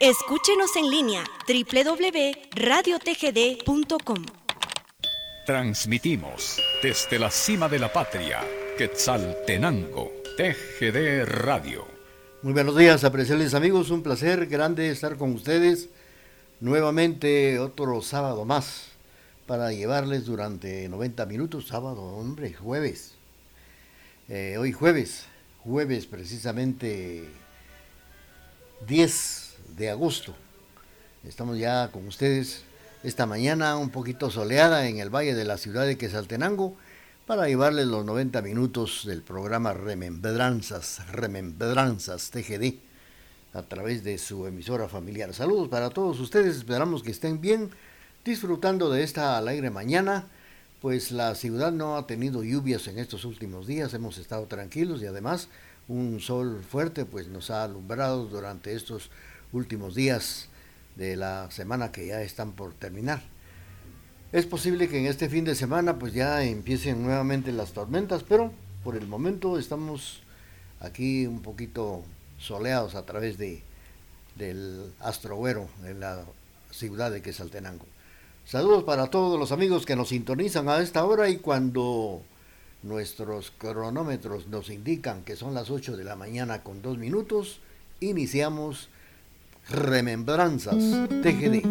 Escúchenos en línea www.radiotgd.com. Transmitimos desde la cima de la patria, Quetzaltenango, TGD Radio. Muy buenos días, apreciables amigos, un placer grande estar con ustedes nuevamente otro sábado más para llevarles durante 90 minutos, sábado, hombre, jueves. Eh, hoy jueves, jueves precisamente 10 de agosto. Estamos ya con ustedes esta mañana un poquito soleada en el valle de la ciudad de Quesaltenango para llevarles los 90 minutos del programa Remembranzas, Remembranzas TGD a través de su emisora familiar. Saludos para todos ustedes, esperamos que estén bien disfrutando de esta alegre mañana, pues la ciudad no ha tenido lluvias en estos últimos días, hemos estado tranquilos y además un sol fuerte pues nos ha alumbrado durante estos últimos días de la semana que ya están por terminar. Es posible que en este fin de semana pues ya empiecen nuevamente las tormentas, pero por el momento estamos aquí un poquito soleados a través de, del Astrogüero en la ciudad de Quesaltenango. Saludos para todos los amigos que nos sintonizan a esta hora y cuando nuestros cronómetros nos indican que son las 8 de la mañana con dos minutos, iniciamos Remembranzas TGD.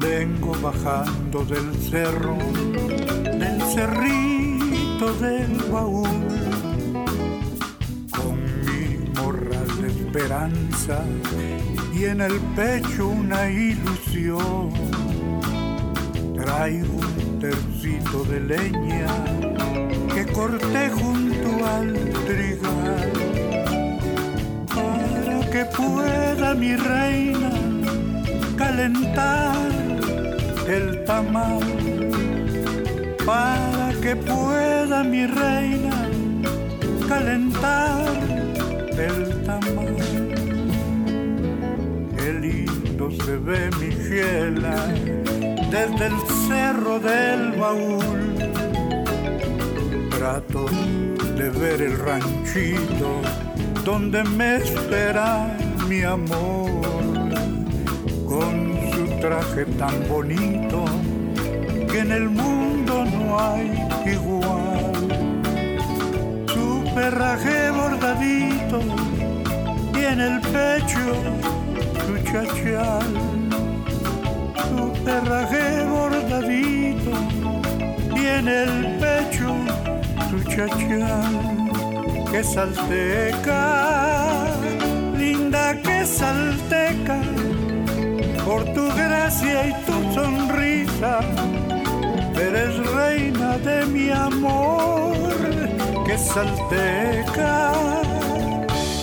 Vengo bajando del cerro, del cerrito del baúl y en el pecho una ilusión. Traigo un tercito de leña que corté junto al trigal para que pueda mi reina calentar el tamal para que pueda mi reina calentar el tamal. Se ve mi fiela desde el cerro del baúl. Trato de ver el ranchito donde me espera mi amor con su traje tan bonito que en el mundo no hay igual perraje bordadito y en el pecho su chachal. Su perraje bordadito y en el pecho su chachal. Que salteca, linda que salteca, por tu gracia y tu sonrisa, eres reina de mi amor que salteca,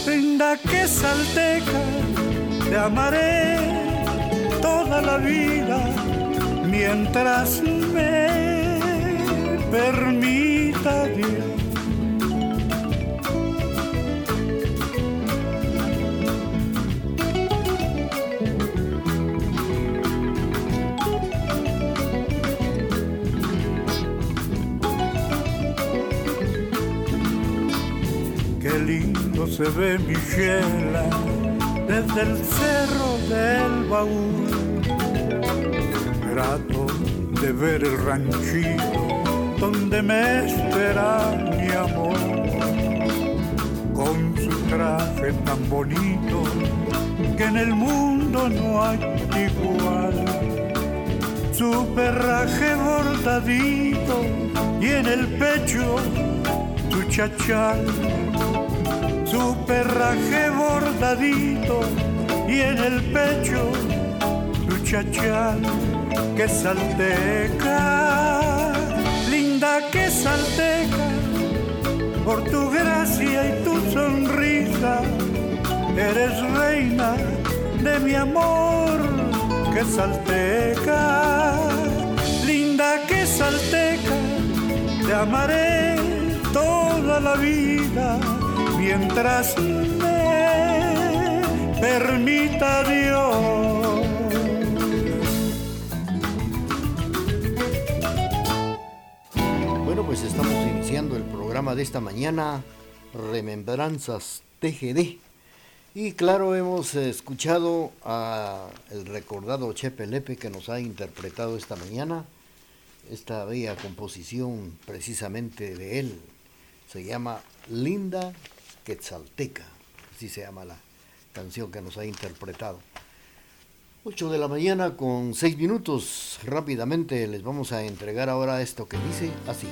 linda que salteca, te amaré toda la vida mientras me permita Dios. se ve mi chela desde el cerro del baúl. Trato de ver el ranchito donde me espera mi amor. Con su traje tan bonito que en el mundo no hay igual. Su perraje bordadito y en el pecho su chachal su perraje bordadito y en el pecho su chachal que salteca, linda que salteca, por tu gracia y tu sonrisa, eres reina de mi amor que salteca, linda que salteca, te amaré toda la vida mientras me permita Dios. Bueno, pues estamos iniciando el programa de esta mañana, Remembranzas TGD. Y claro, hemos escuchado a el recordado Chepe Lepe que nos ha interpretado esta mañana esta bella composición precisamente de él. Se llama Linda Quetzalteca, así se llama la canción que nos ha interpretado. 8 de la mañana con 6 minutos. Rápidamente les vamos a entregar ahora esto que dice así.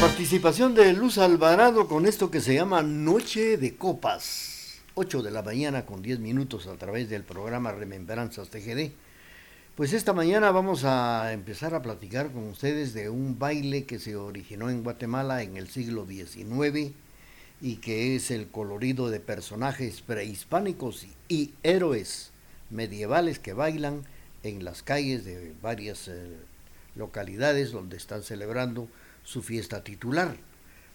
Participación de Luz Alvarado con esto que se llama Noche de Copas. 8 de la mañana con 10 minutos a través del programa Remembranzas TGD. Pues esta mañana vamos a empezar a platicar con ustedes de un baile que se originó en Guatemala en el siglo XIX y que es el colorido de personajes prehispánicos y héroes medievales que bailan en las calles de varias eh, localidades donde están celebrando su fiesta titular.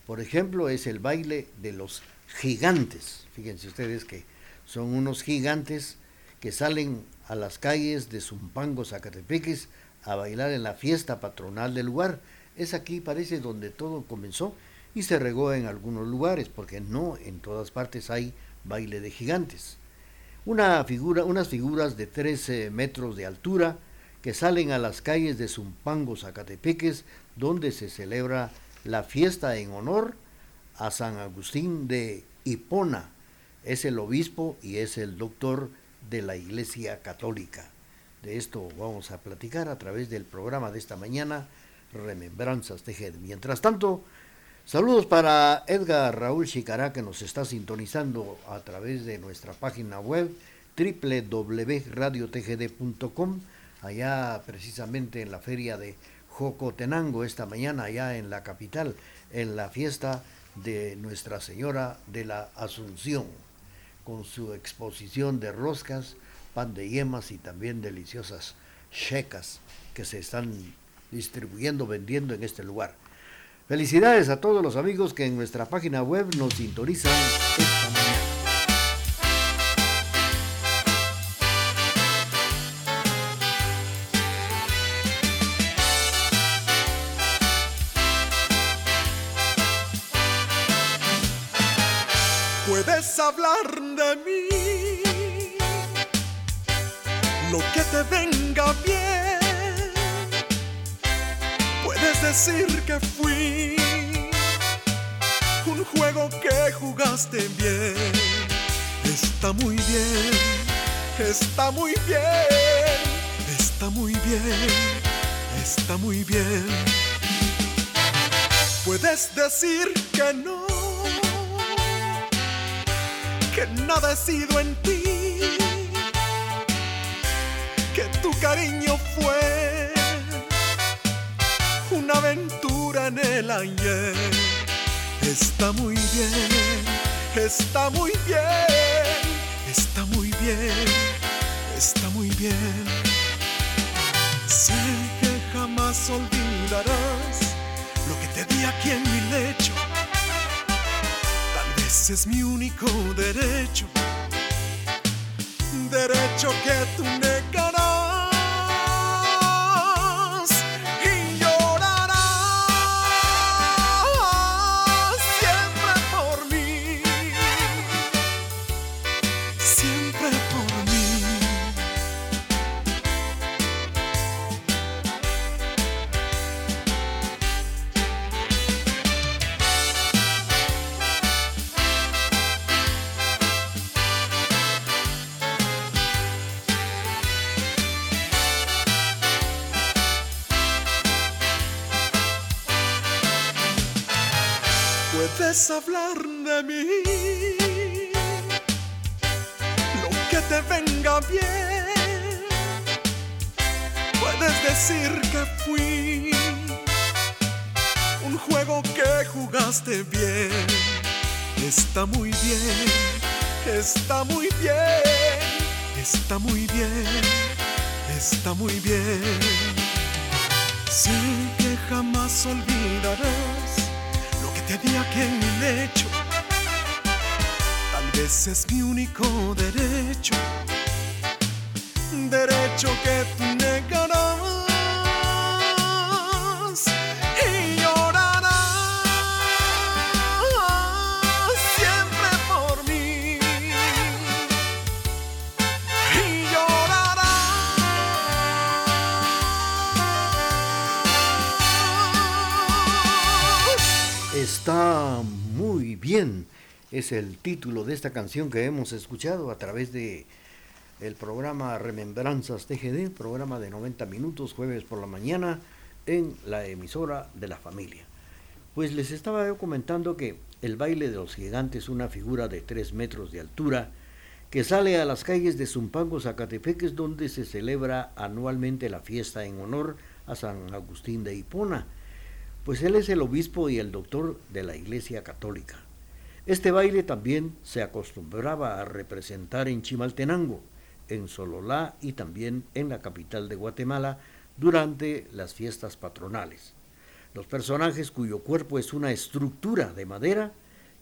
Por ejemplo, es el baile de los gigantes. Fíjense ustedes que son unos gigantes que salen a las calles de Zumpango, Zacatepeques, a bailar en la fiesta patronal del lugar. Es aquí, parece, donde todo comenzó y se regó en algunos lugares, porque no en todas partes hay baile de gigantes. Una figura, unas figuras de 13 metros de altura que salen a las calles de Zumpango, Zacatepeques, donde se celebra la fiesta en honor a San Agustín de Hipona. Es el obispo y es el doctor de la Iglesia Católica. De esto vamos a platicar a través del programa de esta mañana, Remembranzas de Mientras tanto, Saludos para Edgar Raúl Chicará que nos está sintonizando a través de nuestra página web www.radiotgd.com, allá precisamente en la feria de Jocotenango esta mañana, allá en la capital, en la fiesta de Nuestra Señora de la Asunción, con su exposición de roscas, pan de yemas y también deliciosas checas que se están distribuyendo, vendiendo en este lugar. Felicidades a todos los amigos que en nuestra página web nos sintonizan. De mí, lo que te venga bien Puedes decir que fui un juego que jugaste bien. Está muy bien, está muy bien, está muy bien, está muy bien. Puedes decir que no, que nada he sido en ti, que tu cariño fue una aventura en el ayer. Está muy bien, está muy bien, está muy bien, está muy bien. Sé que jamás olvidarás lo que te di aquí en mi lecho. Es mi único derecho, derecho que tú negarás. Hablar de mí, lo que te venga bien. Puedes decir que fui un juego que jugaste bien. Está muy bien, está muy bien, está muy bien, está muy bien. Sé que jamás olvidarás te di en mi lecho. Tal vez es mi único derecho, derecho que tú negarás. Está muy bien. Es el título de esta canción que hemos escuchado a través de el programa Remembranzas TGD, programa de 90 minutos, jueves por la mañana, en la emisora de la familia. Pues les estaba yo comentando que el baile de los gigantes, una figura de 3 metros de altura, que sale a las calles de Zumpango, Zacatepeques, donde se celebra anualmente la fiesta en honor a San Agustín de Hipona pues él es el obispo y el doctor de la Iglesia Católica. Este baile también se acostumbraba a representar en Chimaltenango, en Sololá y también en la capital de Guatemala durante las fiestas patronales. Los personajes cuyo cuerpo es una estructura de madera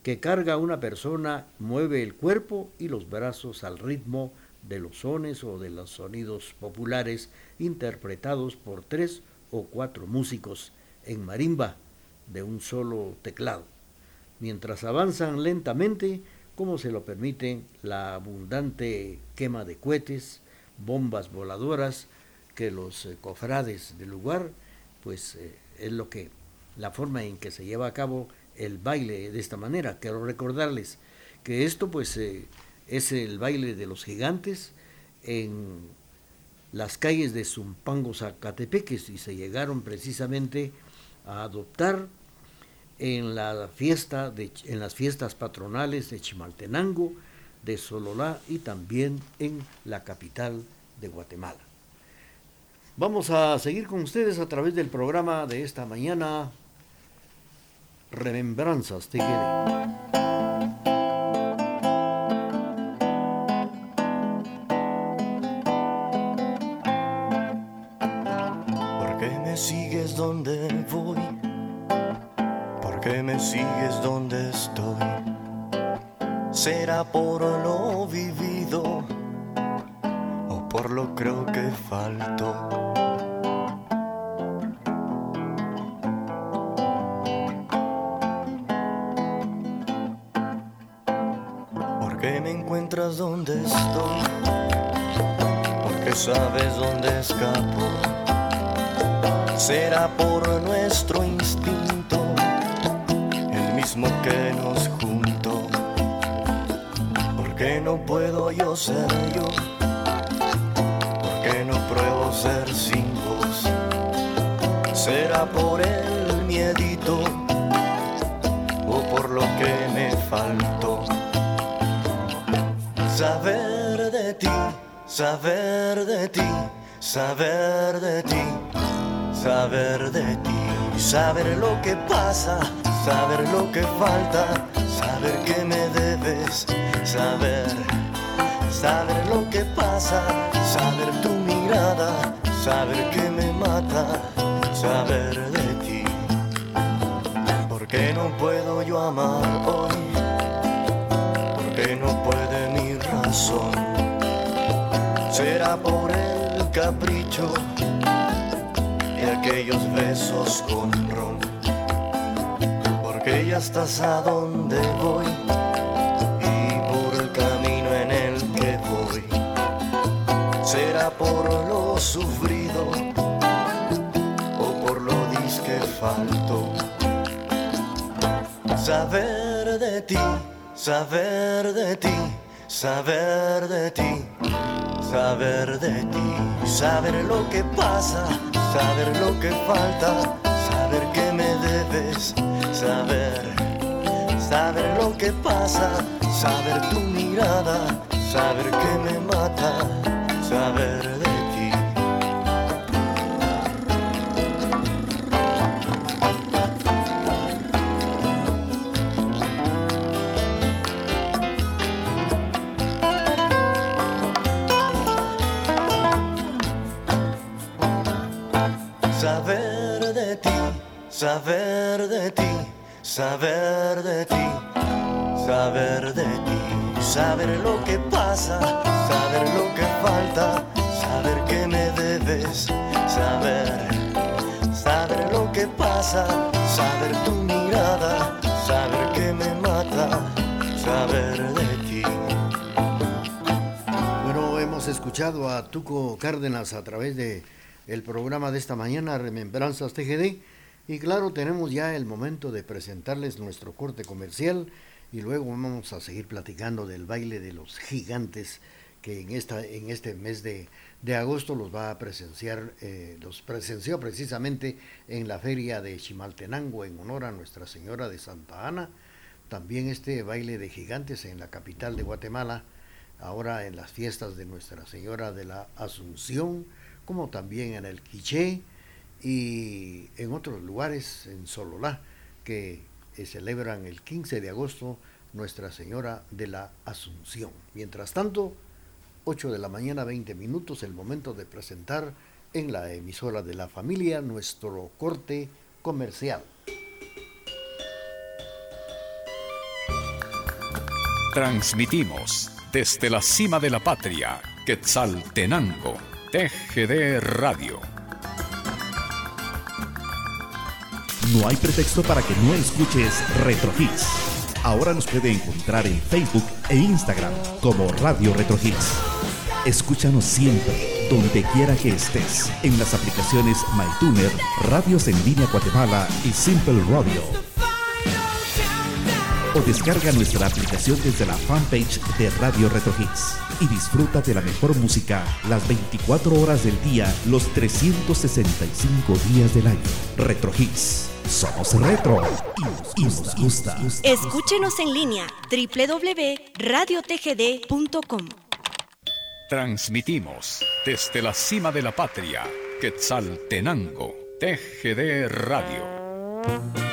que carga a una persona mueve el cuerpo y los brazos al ritmo de los sones o de los sonidos populares interpretados por tres o cuatro músicos en marimba de un solo teclado, mientras avanzan lentamente como se lo permite la abundante quema de cohetes, bombas voladoras que los eh, cofrades del lugar, pues eh, es lo que la forma en que se lleva a cabo el baile de esta manera. Quiero recordarles que esto pues eh, es el baile de los gigantes en las calles de Zumpango, Zacatepeques y se llegaron precisamente a adoptar en, las fiestas patronales de Chimaltenango, de Sololá y también en la capital de Guatemala. Vamos a seguir con ustedes a través del programa de esta mañana, Remembranzas TGD. Sigues donde estoy? ¿Será por lo vivido o por lo creo que faltó? ¿Por qué me encuentras donde estoy? ¿Por qué sabes dónde escapo? será por nuestro instinto, mismo que nos juntó. Porque no puedo yo ser yo, porque no pruebo ser sin vos. Será por el miedito o por lo que me faltó. Saber de ti, saber de ti, saber de ti saber de ti, saber lo que pasa, saber lo que falta, saber que me debes, saber, saber lo que pasa, saber tu mirada, saber que me mata, saber de ti. porque no puedo yo amar hoy? porque no puede mi razón? Será por el capricho aquellos besos con ron. Estás a donde voy y por el camino en el que voy. Será por lo sufrido o por lo disque falto. Saber de ti, saber de ti, saber de ti, saber de ti, saber lo que pasa saber lo que falta, saber que me debes, saber, saber lo que pasa, saber tu mirada, saber que me mata, saber de saber de ti, saber de ti, saber lo que pasa, saber lo que falta, saber que me debes, saber, saber lo que pasa, saber tu mirada, saber que me mata, saber de ti. Bueno, hemos escuchado a Tuco Cárdenas a través de el programa de esta mañana, Remembranzas TGD y claro, tenemos ya el momento de presentarles nuestro corte comercial y luego vamos a seguir platicando del baile de los gigantes que en, esta, en este mes de, agosto los va a presenciar, eh, los presenció precisamente en la feria de Chimaltenango en honor a Nuestra Señora de Santa Ana. También este baile de gigantes en la capital de Guatemala, ahora en las fiestas de Nuestra Señora de la Asunción, como también en el Quiché y en otros lugares, en Sololá, que eh, celebran el 15 de agosto Nuestra Señora de la Asunción. Mientras tanto, 8 de la mañana, 20 minutos, el momento de presentar en la emisora de la familia nuestro corte comercial. Transmitimos desde la cima de la patria, Quetzaltenango, TGD Radio No hay pretexto para que no escuches Retro Hits. Ahora nos puede encontrar en Facebook e Instagram como Radio Retro Hits. Escúchanos siempre, donde quiera que estés, en las aplicaciones MyTuner, Radios en Línea Guatemala y Simple Radio. o descarga nuestra aplicación desde la fanpage de Radio Retro Hits y disfruta de la mejor música las 24 horas del día, los 365 días del año. Retro Hits. Somos retro y nos gusta. Escúchenos en línea www.radiotgd.com. Transmitimos desde la cima de la patria, Quetzaltenango, TGD Radio.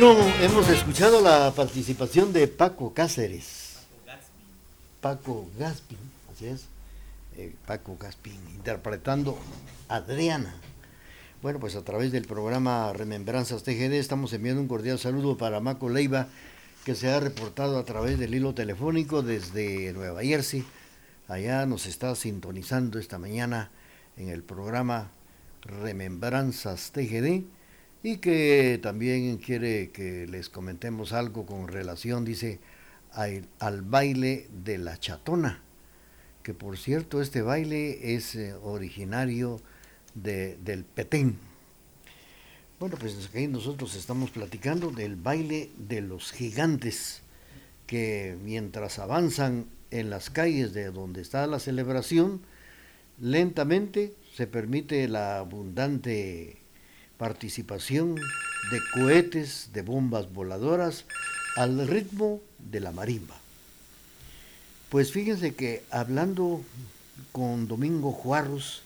Bueno, hemos escuchado la participación de Paco Cáceres. Paco Gaspin, así es. Eh, Paco Gaspin, interpretando Adriana. Bueno, pues a través del programa Remembranzas TGD estamos enviando un cordial saludo para Maco Leiva, que se ha reportado a través del hilo telefónico desde Nueva Jersey. Allá nos está sintonizando esta mañana en el programa Remembranzas TGD y que también quiere que les comentemos algo con relación, dice, al, baile de la chatona, que por cierto este baile es eh, originario de, del Petén. Bueno, pues aquí nosotros estamos platicando del baile de los gigantes, que mientras avanzan en las calles de donde está la celebración, lentamente se permite la abundante participación de cohetes, de bombas voladoras al ritmo de la marimba. Pues fíjense que hablando con Domingo Juarros,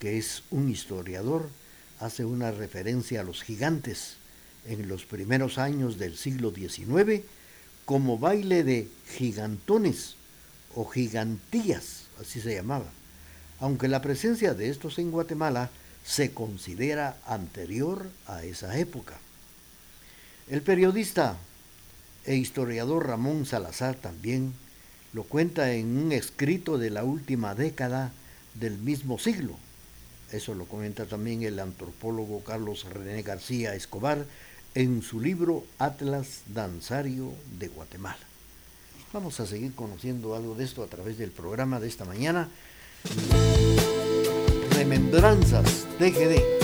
que es un historiador, hace una referencia a los gigantes en los primeros años del siglo XIX como baile de gigantones o gigantías, así se llamaba. Aunque la presencia de estos en Guatemala se considera anterior a esa época. El periodista e historiador Ramón Salazar también lo cuenta en un escrito de la última década del mismo siglo. Eso lo comenta también el antropólogo Carlos René García Escobar en su libro Atlas Danzario de Guatemala. Vamos a seguir conociendo algo de esto a través del programa de esta mañana. Remembranzas TGD.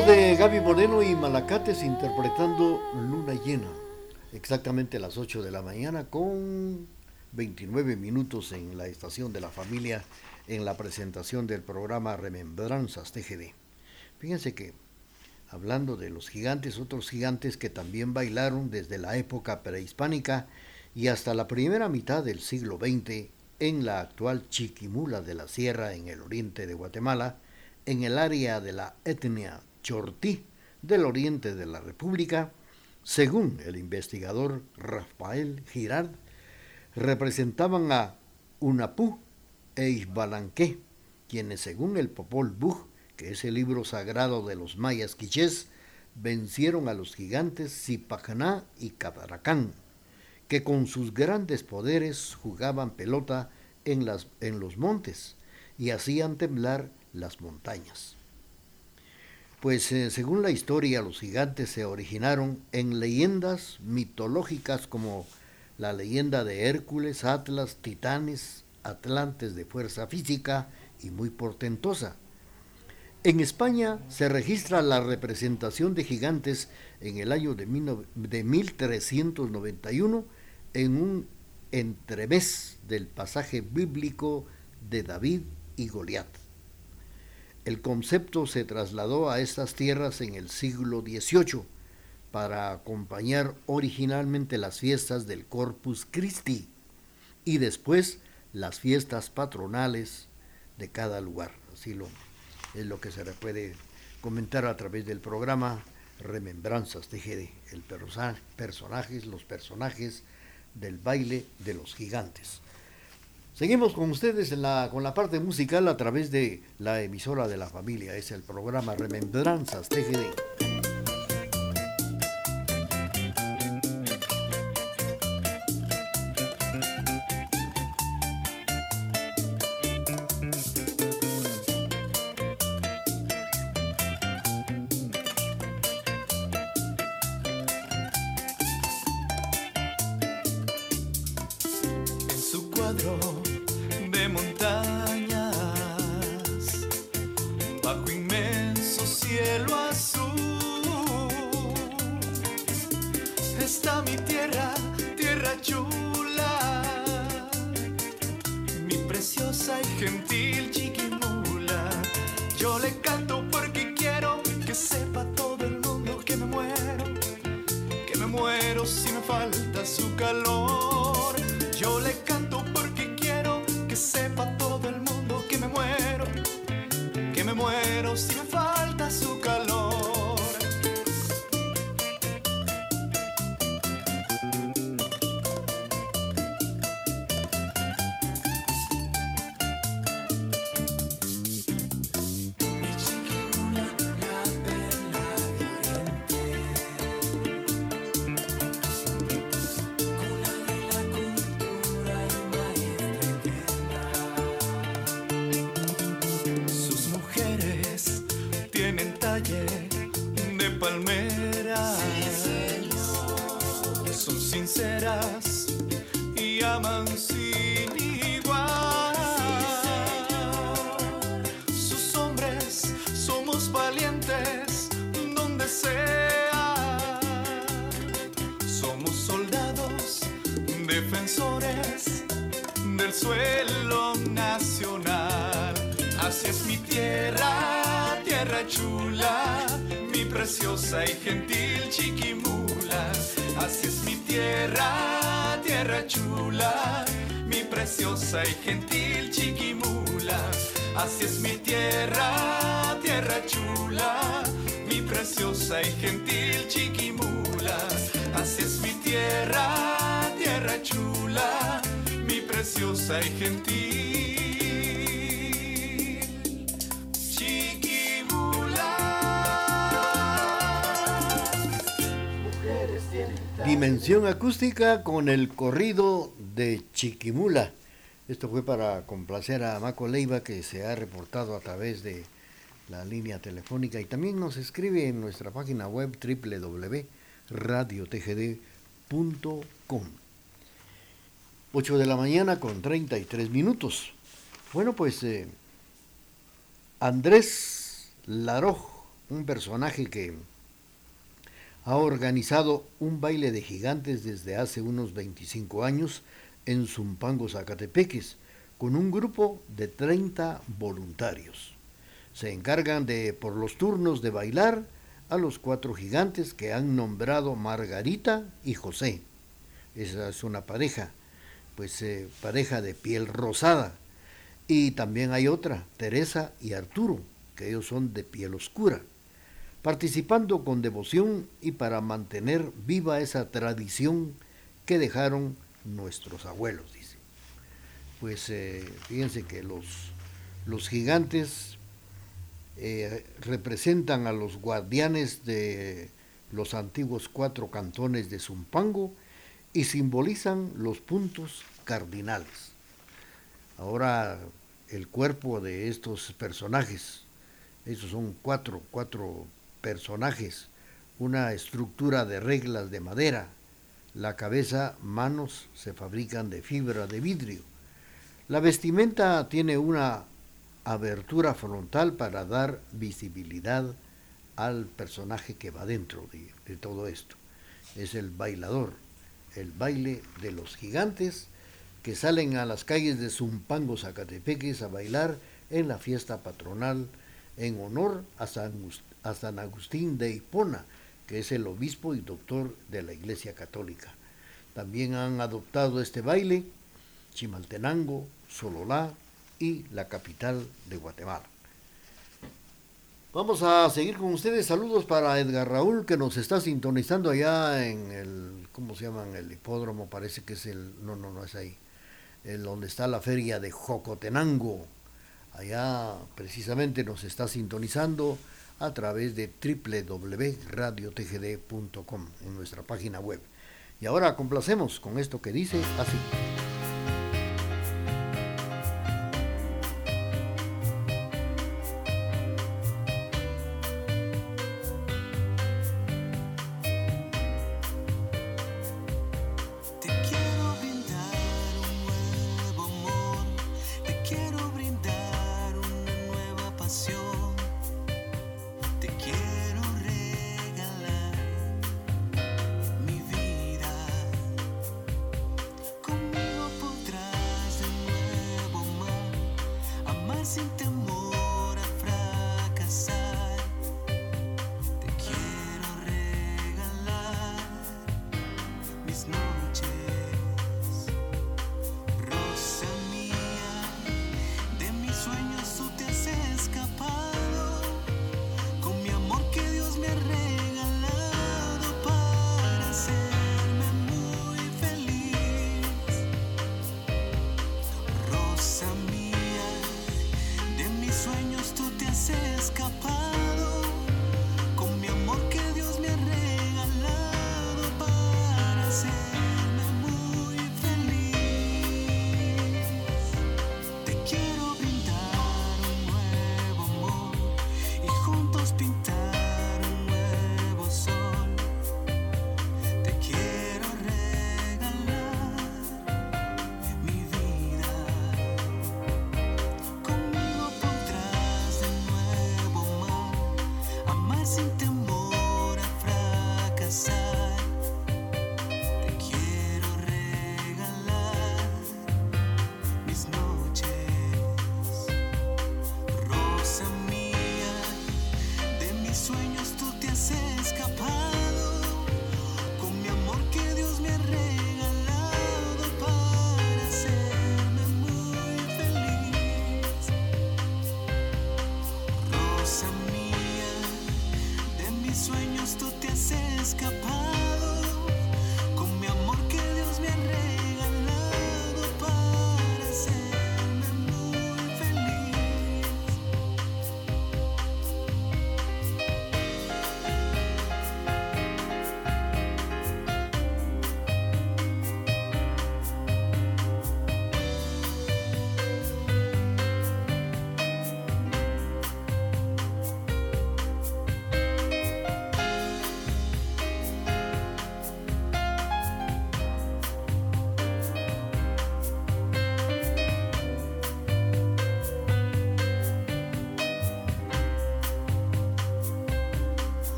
De Gaby Moreno y Malacates interpretando Luna Llena, exactamente a las 8 de la mañana con 29 minutos en la estación de la familia en la presentación del programa Remembranzas TGD. Fíjense que hablando de los gigantes, otros gigantes que también bailaron desde la época prehispánica y hasta la primera mitad del siglo XX en la actual Chiquimula de la Sierra en el oriente de Guatemala, en el área de la etnia Chortí del oriente de la República, según el investigador Rafael Girard, representaban a Unapú e Ixbalanqué, quienes según el Popol Vuh, que es el libro sagrado de los mayas quichés, vencieron a los gigantes Zipacaná y Cabaracán, que con sus grandes poderes jugaban pelota en los montes y hacían temblar las montañas. Pues eh, según la historia, los gigantes se originaron en leyendas mitológicas como la leyenda de Hércules, Atlas, Titanes, Atlantes de fuerza física y muy portentosa. En España se registra la representación de gigantes en el año de, de 1391 en un entremés del pasaje bíblico de David y Goliat. El concepto se trasladó a estas tierras en el siglo XVIII para acompañar originalmente las fiestas del Corpus Christi y después las fiestas patronales de cada lugar. Así lo, es lo que se puede comentar a través del programa Remembranzas TGD, el perso- personajes, los personajes del baile de los gigantes. Seguimos con ustedes con la parte musical a través de la emisora de la familia, es el programa Remembranzas TGD. De palmera. Son sinceras y aman preciosa y gentil chiquimula. Así es mi tierra, tierra chula, mi preciosa y gentil chiquimula. Así es mi tierra, tierra chula, mi preciosa y gentil chiquimula. Así es mi tierra, tierra chula. graciosa y gentil. Dimensión acústica con el corrido de Chiquimula. Esto fue para complacer a Maco Leiva que se ha reportado a través de la línea telefónica y también nos escribe en nuestra página web www.radiotgd.com. 8 de la mañana con 33 minutos. Bueno, pues eh, Andrés Laroj, un personaje que ha organizado un baile de gigantes desde hace unos 25 años en Zumpango, Zacatepeques, con un grupo de 30 voluntarios. Se encargan de, por los turnos, de bailar a los cuatro gigantes que han nombrado Margarita y José. Esa es una pareja, pues eh, pareja de piel rosada. Y también hay otra, Teresa y Arturo, que ellos son de piel oscura participando con devoción y para mantener viva esa tradición que dejaron nuestros abuelos, dice. Pues eh, fíjense que los, los gigantes eh, representan a los guardianes de los antiguos cuatro cantones de Zumpango y simbolizan los puntos cardinales. Ahora el cuerpo de estos personajes, esos son cuatro, cuatro personajes, una estructura de reglas de madera, la cabeza, manos se fabrican de fibra de vidrio. La vestimenta tiene una abertura frontal para dar visibilidad al personaje que va dentro de, todo esto. Es el bailador, el baile de los gigantes que salen a las calles de Zumpango, Zacatepeques a bailar en la fiesta patronal en honor a San, a San Agustín de Hipona, que es el obispo y doctor de la Iglesia Católica. También han adoptado este baile Chimaltenango, Sololá y la capital de Guatemala. Vamos a seguir con ustedes. Saludos para Edgar Raúl que nos está sintonizando allá en el, ¿cómo se llama? El hipódromo, parece que es el, no, no, no es ahí, el donde está la feria de Jocotenango. Allá precisamente nos está sintonizando a través de www.radiotgd.com en nuestra página web. Y ahora complacemos con esto que dice así.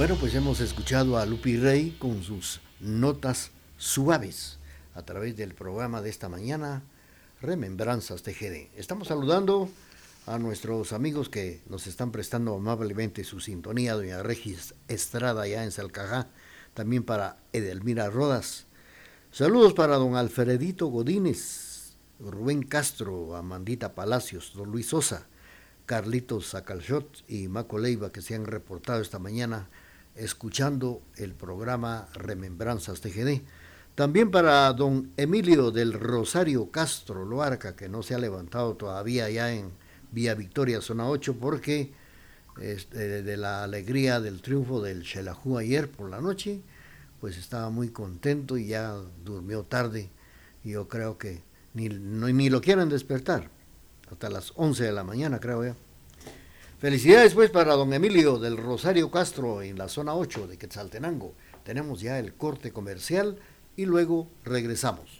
Bueno, pues hemos escuchado a Lupi Rey con sus notas suaves a través del programa de esta mañana, Remembranzas TGD. Estamos saludando a nuestros amigos que nos están prestando amablemente su sintonía, doña Regis Estrada ya en Salcajá, también para Edelmira Rodas. Saludos para don Alfredito Godínez, Rubén Castro, Amandita Palacios, don Luis Sosa, Carlitos Sacalshot y Maco Leiva que se han reportado esta mañana escuchando el programa Remembranzas TGD. También para don Emilio del Rosario Castro Loarca, que no se ha levantado todavía ya en Vía Victoria, zona 8, porque este, de la alegría del triunfo del Xelajú ayer por la noche, pues estaba muy contento y ya durmió tarde. Yo creo que ni, ni lo quieren despertar, hasta las 11 de la mañana, creo yo. Felicidades pues para don Emilio del Rosario Castro en la zona 8 de Quetzaltenango. Tenemos ya el corte comercial y luego regresamos.